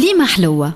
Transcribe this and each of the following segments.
كليمة حلوة.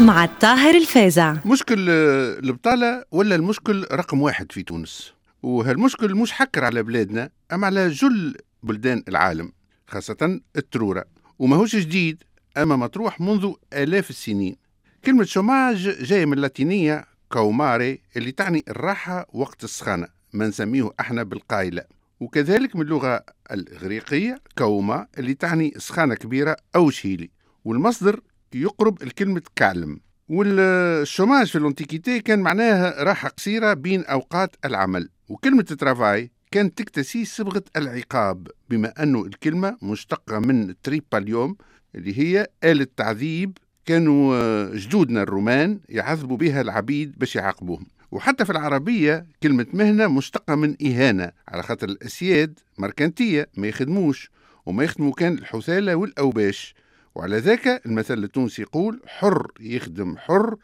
مع الطاهر الفازع مشكل آه، البطالة ولا المشكل رقم واحد في تونس؟ وهالمشكل مش حكر على بلادنا أما على جل بلدان العالم خاصة الترورة. وماهوش جديد أما مطروح منذ آلاف السنين. كلمة chômage جاية من اللاتينية caumare اللي تعني الراحة وقت السخانة. ما نسميه إحنا بالقايلة. وكذلك من اللغة الإغريقية kauma اللي تعني سخانة كبيرة أو شيلي. والمصدر يقرب الكلمة calme. وال chômage في ال antiquité كان معناها راحة قصيرة بين أوقات العمل. وكلمة travail كانت تكتسي صبغة العقاب بما أنه الكلمة مشتقة من tripalium اللي هي آلة تعذيب كانوا جدودنا الرومان يعذبوا بها العبيد باش يعاقبوهم. وحتى في العربية كلمة مهنة مشتقة من إهانة. على خاطر الأسياد مركنتية ما يخدموش وما يخدموا كان الحثالة والأوباش. وعلى ذاك المثل التونسي يقول حر يخدم حر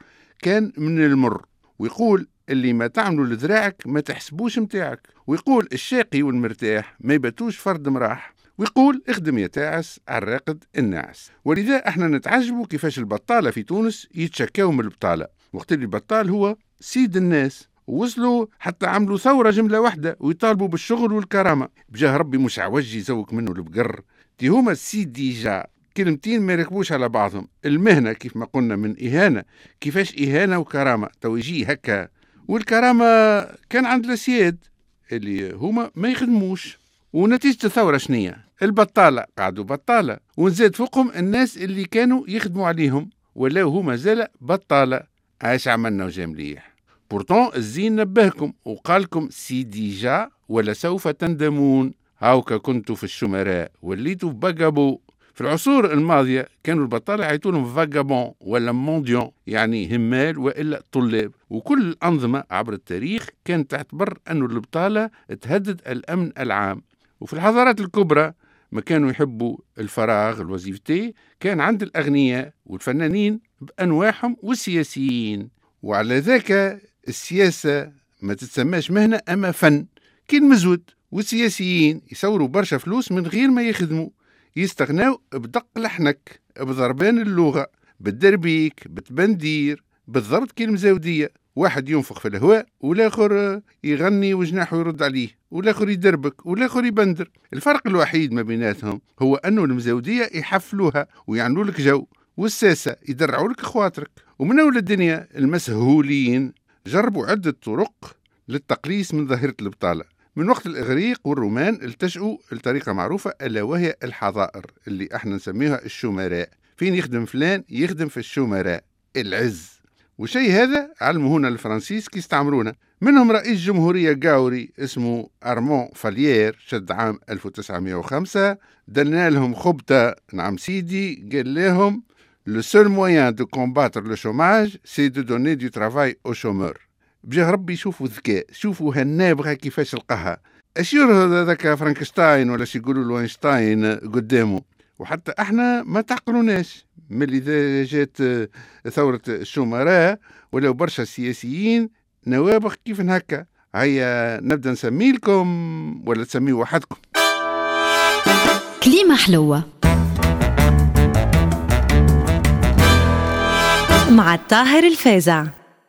كان من المر. ويقول اللي ما تعملوا لذراعك ما تحسبوش متاعك. ويقول الشاقي والمرتاح ما يباتوش فرد مراح. ويقول اخدم يا على الراقد الناعس. ولذا إحنا نتعجبوا كيفاش البطالة في تونس يتشكاو من البطالة. وقت اللي البطال هو سيد الناس وصلوا حتى عملوا ثورة جملة واحدة ويطالبوا بالشغل والكرامة. بجاه ربي مش عوج يزوك منه البقر. تي هما السيد ديجا. كلمتين ما يركبوش على بعضهم. المهنة كيف ما قلنا من إهانة. كيفاش إهانة وكرامة؟ تو يجي هكا. والكرامة كان عند الأسياد اللي هما ما يخدموش. ونتيجة الثورة شنية؟ البطالة. قعدوا بطالة. ونزاد فوقهم الناس اللي كانوا يخدموا عليهم. ولاو هما زال بطالة. عاش عملنا وجا مليح. بورتون الزين نبهكم وقالكم سي ديجا ولا سوف تندمون. هاوكا كنتوا في الشمراء وليتوا بقبو في العصور الماضية كانوا البطالة يعيطوا لهم فاجابون ولا مونديون يعني همال وإلا طلاب. وكل الأنظمة عبر التاريخ كانت تعتبر أن البطالة تهدد الأمن العام. وفي الحضارات الكبرى ما كانوا يحبوا الفراغ الوظيفتي كان عند الأغنياء والفنانين بأنواعهم والسياسيين. وعلى ذاك السياسة ما تتسماش مهنة أما فن. كي المزود والسياسيين يصوروا برشا فلوس من غير ما يخدموا. يستغناو بدق لحنك بضربان اللغة بالدربيك بالتبندير بالضرب كي المزاودية واحد ينفخ في الهواء والآخر يغني وجناحه يرد عليه والآخر يدربك والآخر يبندر. الفرق الوحيد ما بيناتهم هو أنه المزوديه يحفلوها ويعملوا لك جو. والساسه يدرعوا لك خواطرك ومن أول الدنيا المسهولين جربوا عدة طرق للتقليص من ظاهرة البطالة. من وقت الإغريق والرومان التجؤوا لطريقة معروفة ألا وهي الحظائر اللي إحنا نسميها الشمراء فين يخدم فلان يخدم في الشمراء العز. وشيء هذا علمه هنا الفرنسيس كي استعمرونا منهم رئيس جمهورية قاوري اسمه أرمون فاليير شد عام 1905 دلنا لهم خبطة نعم سيدي قال لهم Le seul moyen de combattre le chômage, c'est de donner du travail aux chômeurs. بجاه ربي يشوفوا ذكاء شوفوا هالنابغة كيفاش لقاها أشير هذاك فرانكشتاين ولا يقولوا له اينشتاين قدامه وحتى إحنا ما تعقلوناش ملي جات ثورة الشمراء ولا برشا سياسيين نوابغ كيف هكا هيا نبدا نسمي لكم ولا تسميوا وحدكم كليمة حلوة مع الطاهر الفازع.